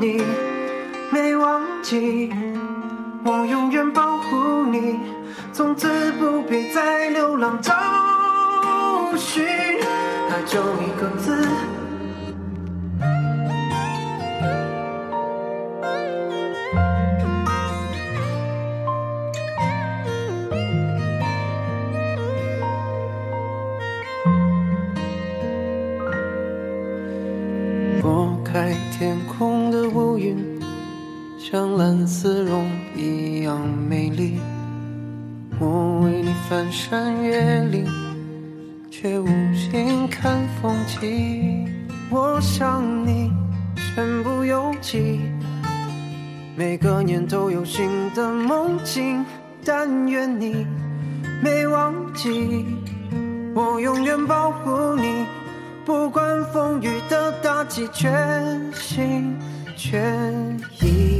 你没忘记，我永远保护你，从此不必再流浪找寻。爱就一个字。像蓝丝绒一样美丽。我为你翻山越岭，却无心看风景。我想你，身不由己。每个年都有新的梦境，但愿你没忘记，我永远保护你。不管风雨的打击，全心全意。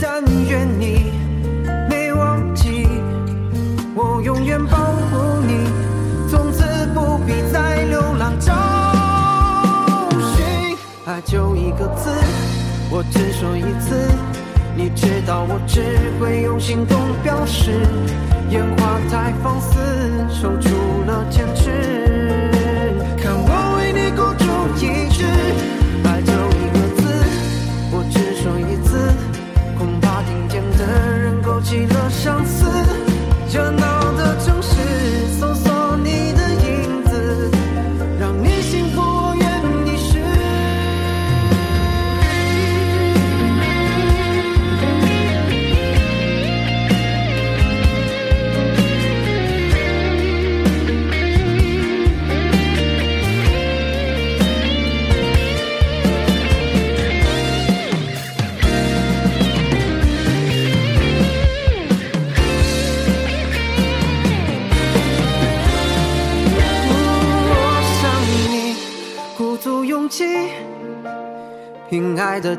就一个字，我只说一次，你知道我只会用行动表示。烟花太放肆，守住了坚持。看我为你孤注一掷，爱就一个字，我只说一次，恐怕听见的人勾起了相思。热闹的城市，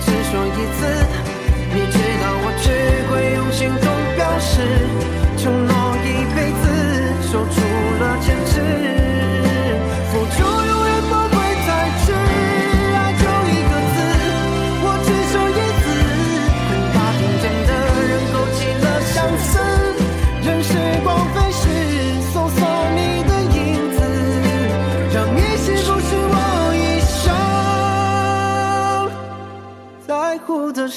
只说一次。你知道我只会用行动表示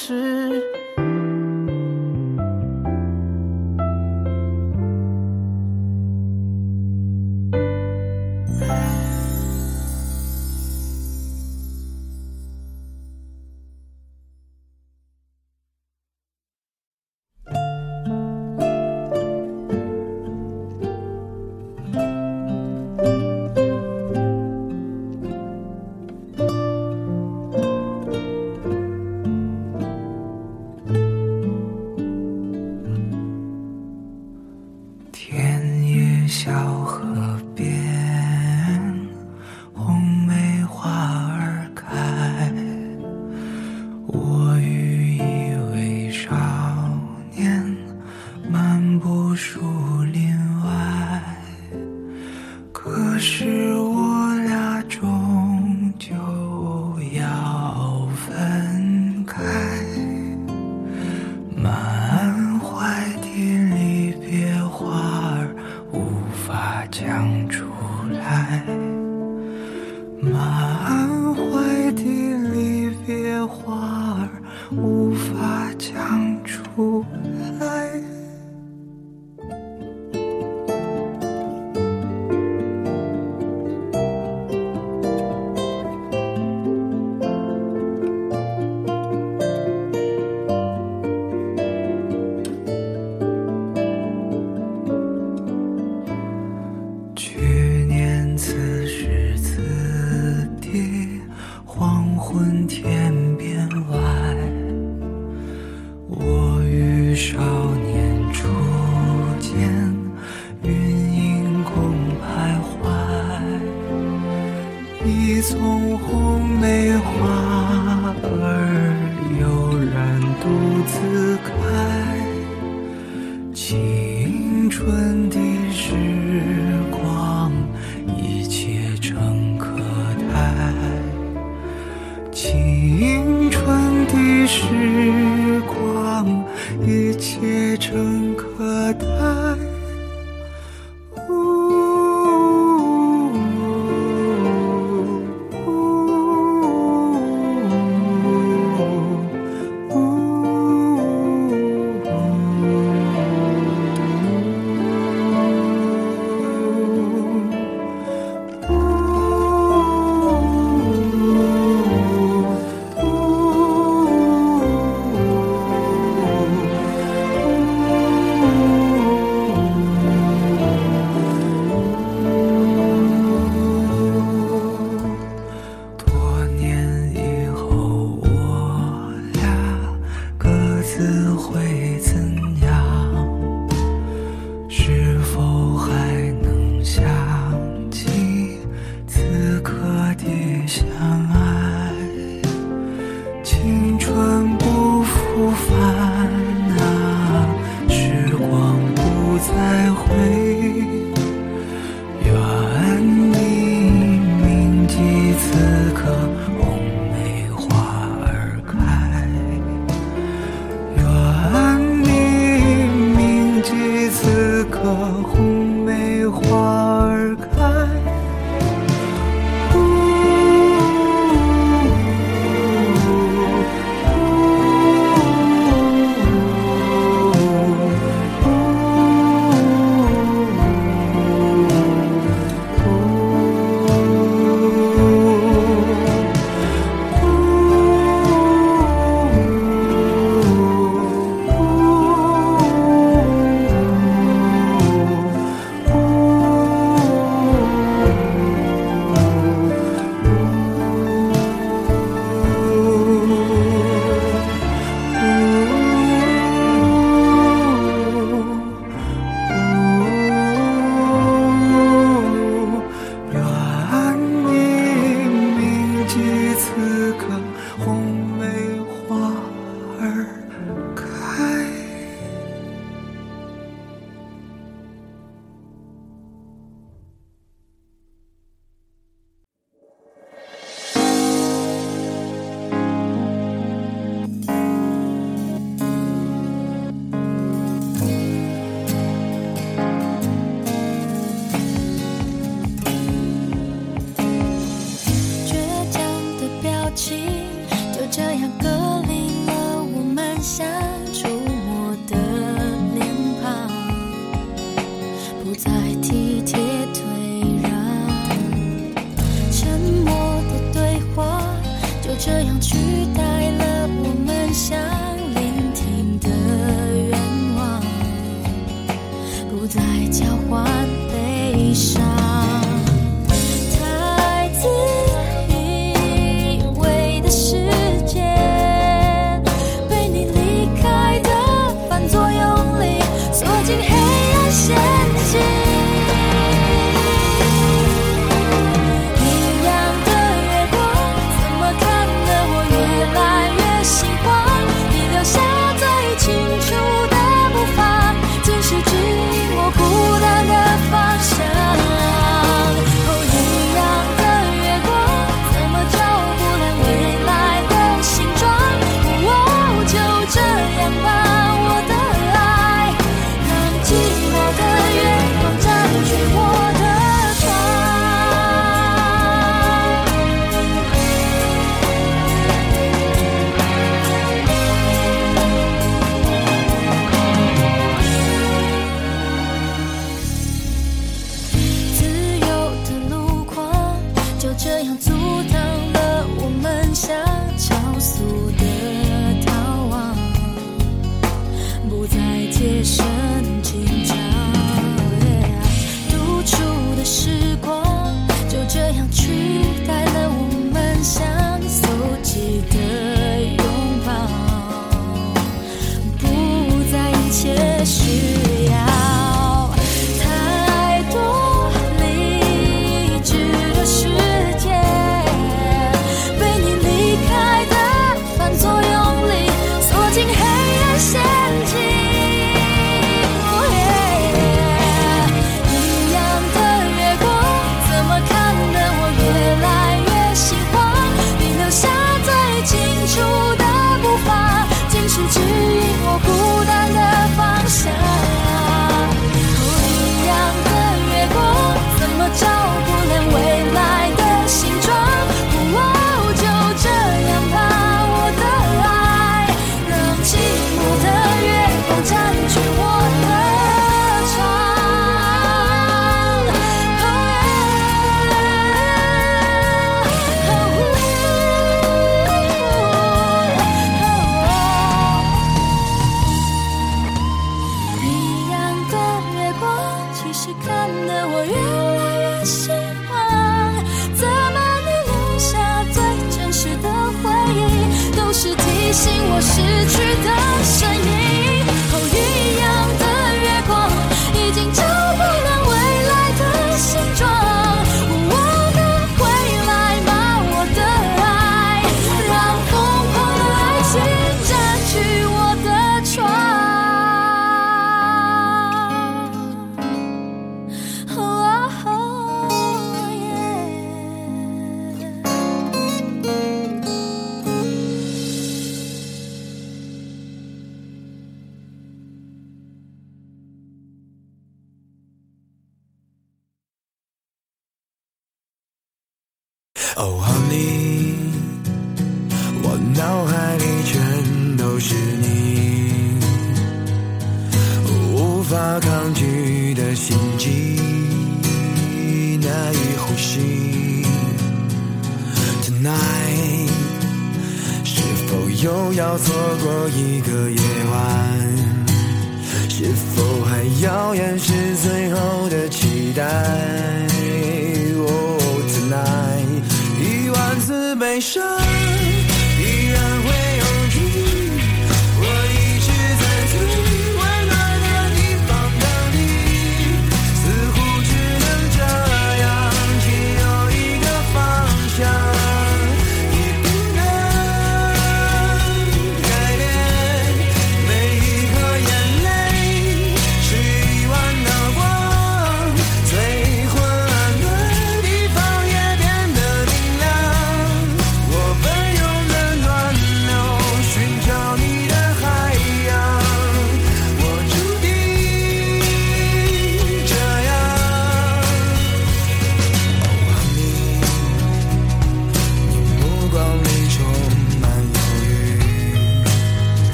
是少年初见云影共徘徊一丛红梅花儿悠然独自开。青春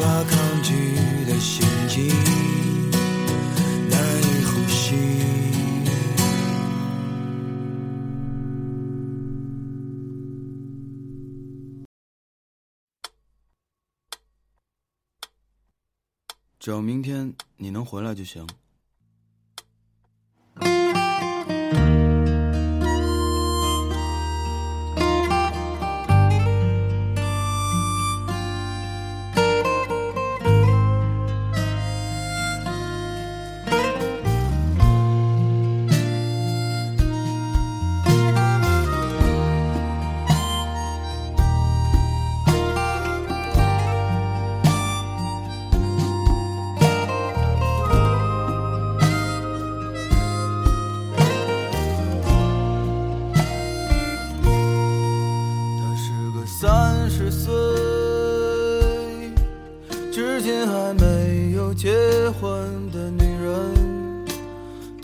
无法抗拒的心情难以呼吸只要明天你能回来就行。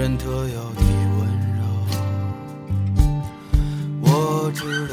人特有的温柔。我知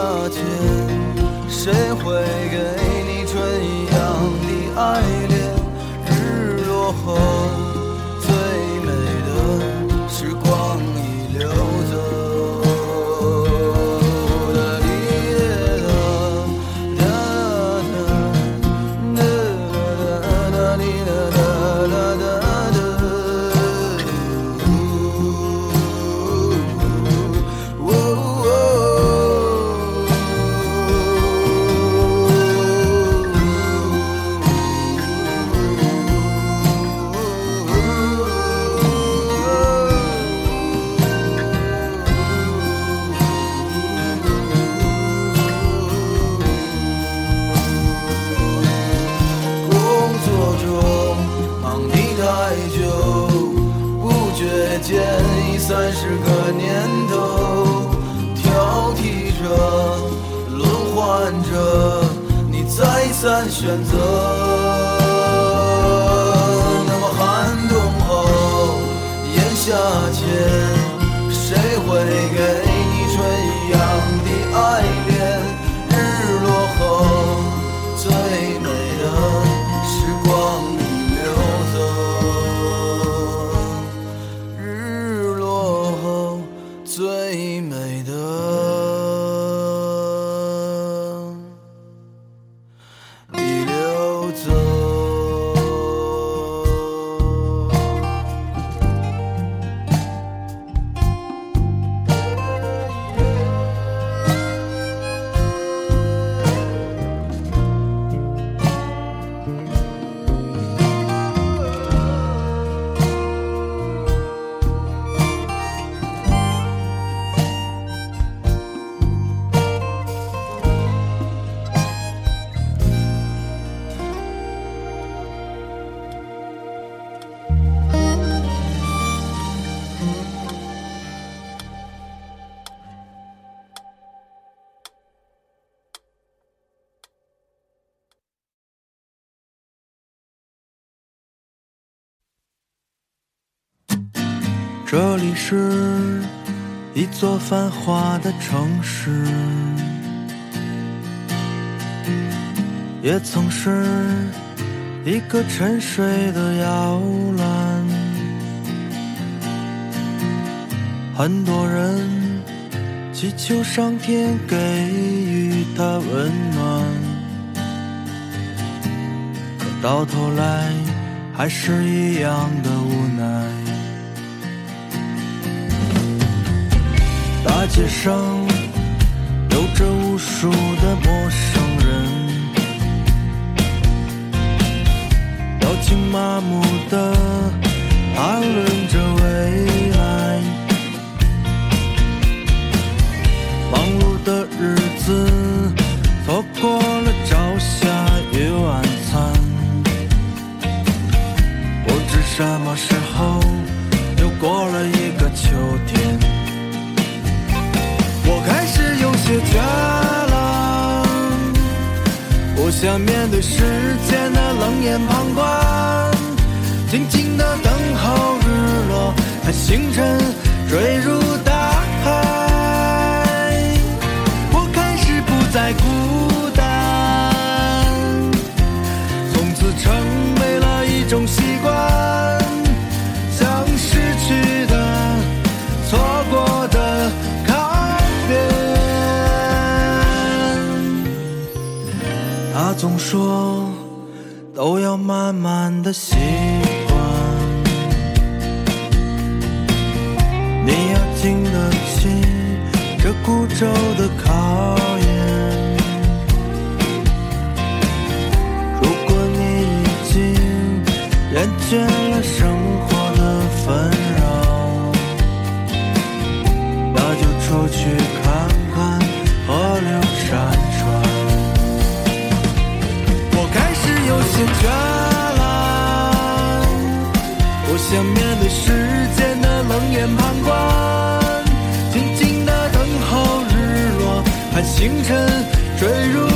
那天谁会给你春一样的爱？难选择。这里是一座繁华的城市，也曾是一个沉睡的摇篮。很多人祈求上天给予他温暖，可到头来还是一样的无奈。大街上有着无数的陌生人，表情麻木的谈论着未来。忙碌厌倦了生活的纷扰，那就出去看看河流山川。我开始有些倦了，不想面对世间的冷眼旁观，静静的等候日落，看星辰坠入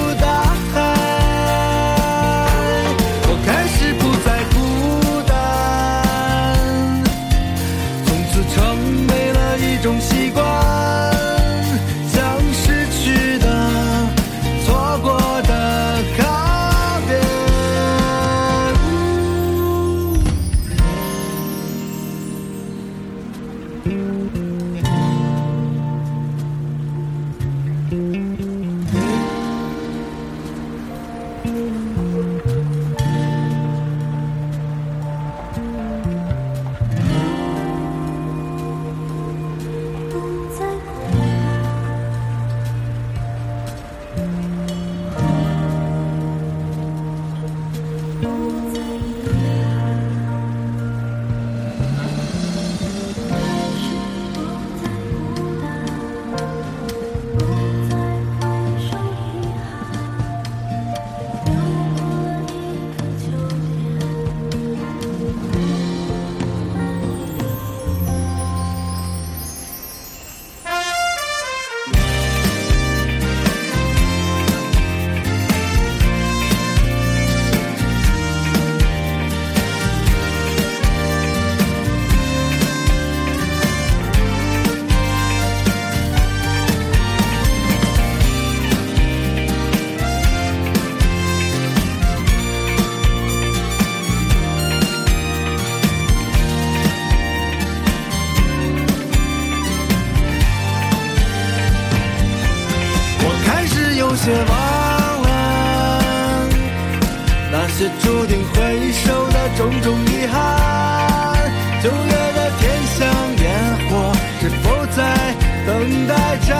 是注定回首的种种遗憾。九月的天像烟火，是否在等待绽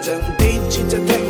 真，一起在天。